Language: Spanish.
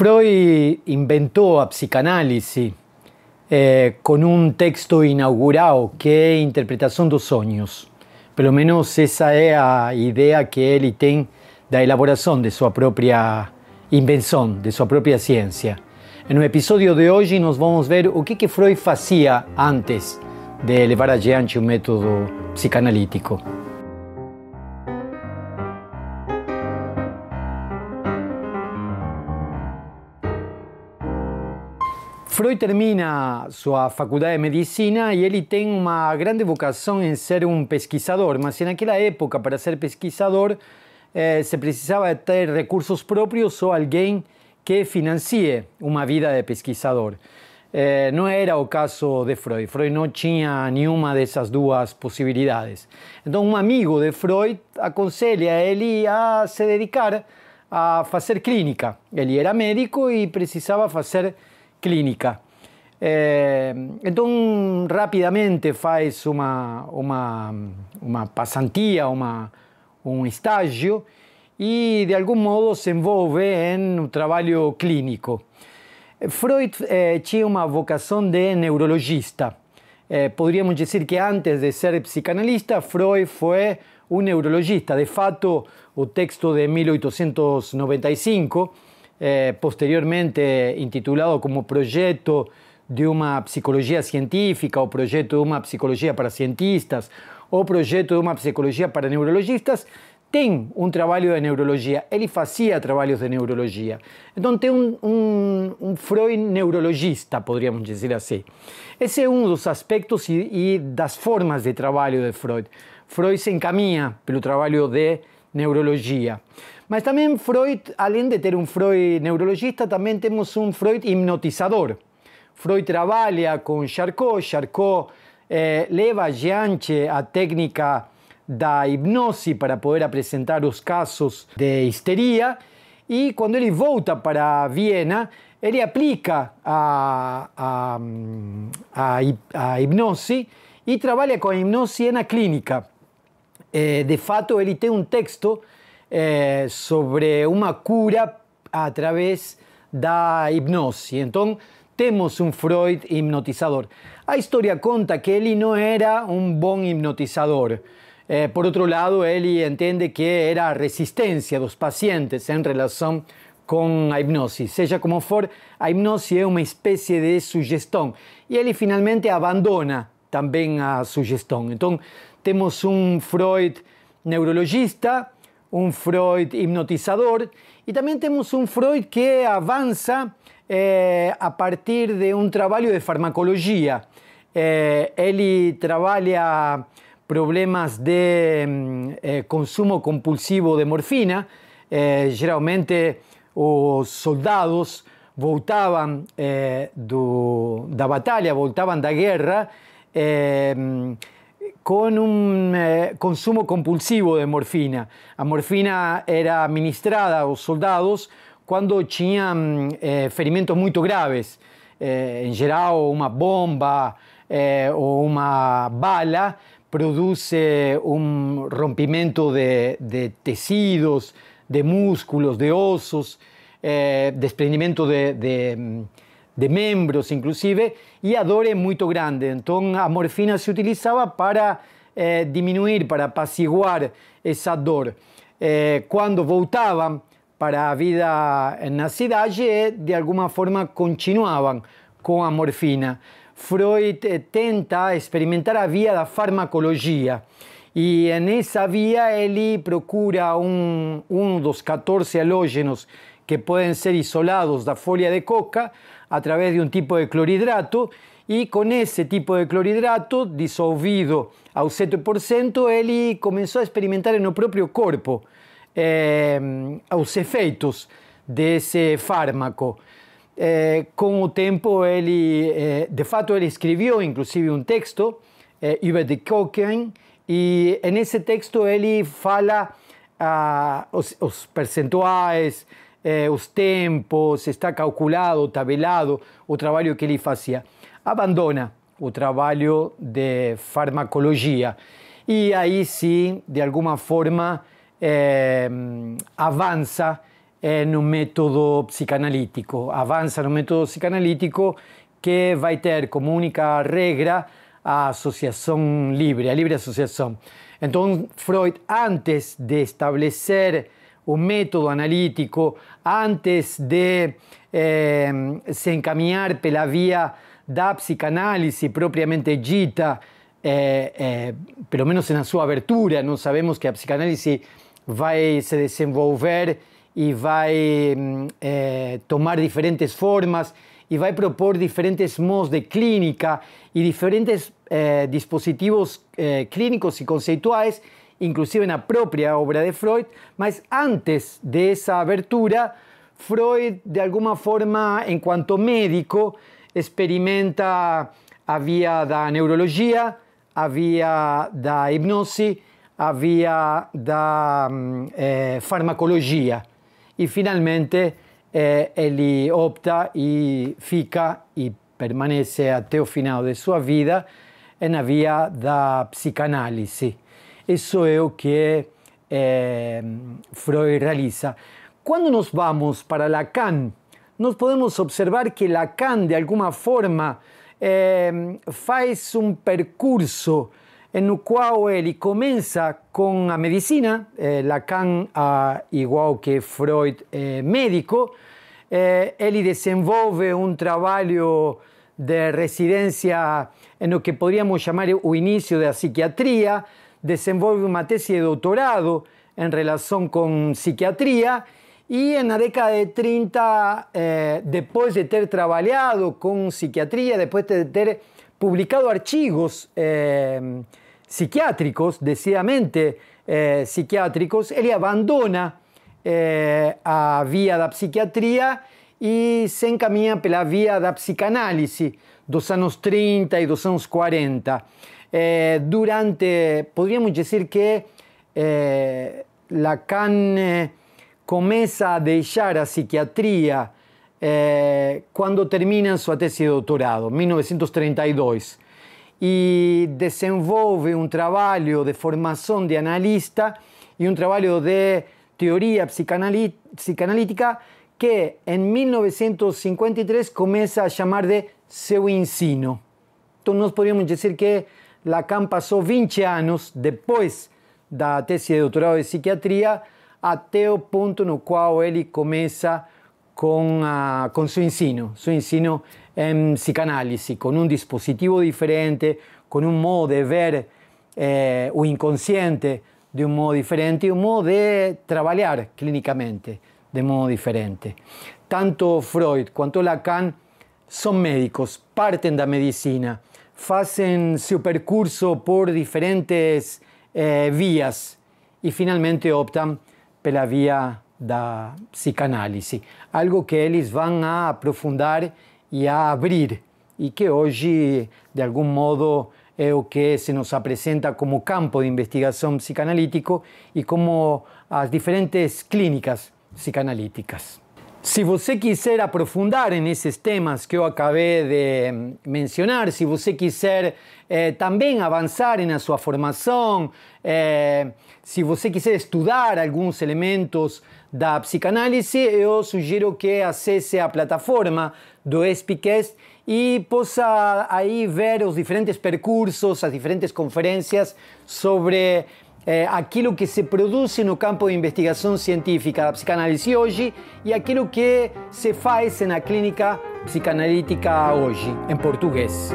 Freud inventó a psicanálisis eh, con un texto inaugurado que es Interpretación dos Sonhos. Pelo menos esa es la idea que tiene de la elaboración de su propia invención, de su propia ciencia. En el episodio de hoy nos vamos a ver o que, que Freud hacía antes de levar adiante un método psicanalítico. Freud termina su facultad de medicina y él tiene una grande vocación en ser un pesquisador, mas en aquella época para ser pesquisador eh, se precisaba de tener recursos propios o alguien que financie una vida de pesquisador. Eh, no era el caso de Freud. Freud no tenía ni una de esas dos posibilidades. Entonces un amigo de Freud aconsella a él a se dedicar a hacer clínica. Él era médico y precisaba hacer clínica. Eh, entonces rápidamente faz una, una, una pasantía, una, un estágio y de algún modo se envolve en un trabajo clínico. Freud eh, tenía una vocación de neurologista. Eh, podríamos decir que antes de ser psicanalista, Freud fue un neurologista. De fato, el texto de 1895 eh, posteriormente intitulado como Proyecto de una Psicología Científica o Proyecto de una Psicología para Cientistas o Proyecto de una Psicología para Neurologistas, tiene un trabajo de neurología. Él hacía trabajos de neurología. Entonces, un, un, un, Freud neurologista, podríamos decir así. Ese es uno de los aspectos y, y las formas de trabajo de Freud. Freud se encamina pelo trabajo de neurología. Mas también Freud, além de tener un Freud neurologista, también tenemos un Freud hipnotizador. Freud trabaja con Charcot, Charcot eh, leva adiante a técnica da hipnose para poder presentar los casos de histeria y cuando él volta para Viena, él aplica a, a, a, a hipnose y trabaja con hipnose en la clínica. Eh, de fato, él tiene un texto eh, sobre una cura a través da hipnose. Entonces, tenemos un Freud hipnotizador. La historia conta que él no era un buen hipnotizador. Eh, por otro lado, él entiende que era resistencia de los pacientes en relación con la hipnosis. Sea como for, la hipnosis es una especie de sugestión y él finalmente abandona también a sugestión. Entonces, tenemos un Freud neurologista un Freud hipnotizador y también tenemos un Freud que avanza eh, a partir de un trabajo de farmacología. Eh, él trabaja problemas de mm, eh, consumo compulsivo de morfina. generalmente los soldados voltaban do, da batalha, voltaban da guerra con un eh, consumo compulsivo de morfina. La morfina era administrada a los soldados cuando tenían eh, ferimentos muy graves. Eh, en general, una bomba o una bala produce un rompimiento de, de tejidos, de músculos, de osos, desprendimiento de, de de miembros inclusive, y a dor muy grande. Entonces, la morfina se utilizaba para eh, disminuir, para apaciguar esa dor. Eh, cuando voltaban para la vida en la ciudad, de alguna forma continuaban con la morfina. Freud eh, tenta experimentar a vía la farmacología y en esa vía él procura un, uno de los 14 halógenos que pueden ser isolados de la folia de coca a través de un tipo de clorhidrato y con ese tipo de clorhidrato disolvido a un 7%, él comenzó a experimentar en el propio cuerpo eh, los efectos de ese fármaco. Eh, con el tiempo, él, eh, de fato, él escribió inclusive un texto eh, über die cocaine y en ese texto él fala ah, los percentuales, eh, os tempos, está calculado, tabelado o trabalho que ele fazia. Abandona o trabalho de farmacologia e aí sim, de alguma forma, eh, avança é, no método psicanalítico. Avança no método psicanalítico que vai ter como única regra a associação livre, a livre associação. Então, Freud, antes de estabelecer o método analítico, antes de eh, se encaminhar pela via da psicanálise propriamente dita, eh, eh, menos na sua abertura, nós sabemos que a psicanálise vai se desenvolver e vai eh, tomar diferentes formas e vai propor diferentes modos de clínica e diferentes eh, dispositivos eh, clínicos e conceituais, inclusive na própria obra de Freud, mas antes dessa abertura, Freud, de alguma forma, enquanto médico, experimenta a via da neurologia, a via da hipnose, a via da eh, farmacologia. E, finalmente, eh, ele opta e fica e permanece até o final de sua vida na via da psicanálise. Isso é o que eh, Freud realiza. Quando nós vamos para Lacan, nós podemos observar que Lacan, de alguma forma, eh, faz um percurso no qual ele começa com a medicina, eh, Lacan, igual que Freud, é médico, eh, ele desenvolve um trabalho de residência no que poderíamos chamar o início da psiquiatria, desenvolve uma tese de doutorado em relação com psiquiatria e na década de 30, eh, de ter trabalhado com psiquiatria, depois de ter publicado artigos eh, psiquiátricos, decididamente eh, psiquiátricos, ele abandona eh, a via da psiquiatria e se encaminha pela via da psicanálise dos anos 30 e dos anos 40. Eh, durante, poderíamos dizer que eh, Lacan eh, começa a deixar a psiquiatria eh, quando termina sua tese de doutorado, 1932 e desenvolve um trabalho de formação de analista e um trabalho de teoria psicanalítica que em 1953 começa a chamar de seu ensino. Então nós podemos dizer que Lacan passou 20 anos depois da tese de doutorado de psiquiatria até o ponto no qual ele começa com, a, com seu ensino, seu ensino em psicanálise, com um dispositivo diferente, com um modo de ver eh, o inconsciente de um modo diferente e um modo de trabalhar clinicamente de modo diferente. Tanto Freud quanto Lacan são médicos, partem da medicina, fazem seu percurso por diferentes eh, vias e finalmente optam pela via da psicanálise, algo que eles vão a aprofundar e a abrir e que hoje, de algum modo, é o que se nos apresenta como campo de investigação psicanalítico e como as diferentes clínicas psicanalíticas. Se você quiser aprofundar nesses temas que eu acabei de mencionar, se você quiser eh, também avançar na sua formação, eh, se você quiser estudar alguns elementos da psicanálise, eu sugiro que acesse a plataforma do ESPICast e possa aí ver os diferentes percursos, as diferentes conferências sobre eh, aquilo que se produz no campo de investigação científica da psicanálise hoje e aquilo que se faz na clínica psicanalítica hoje, em português.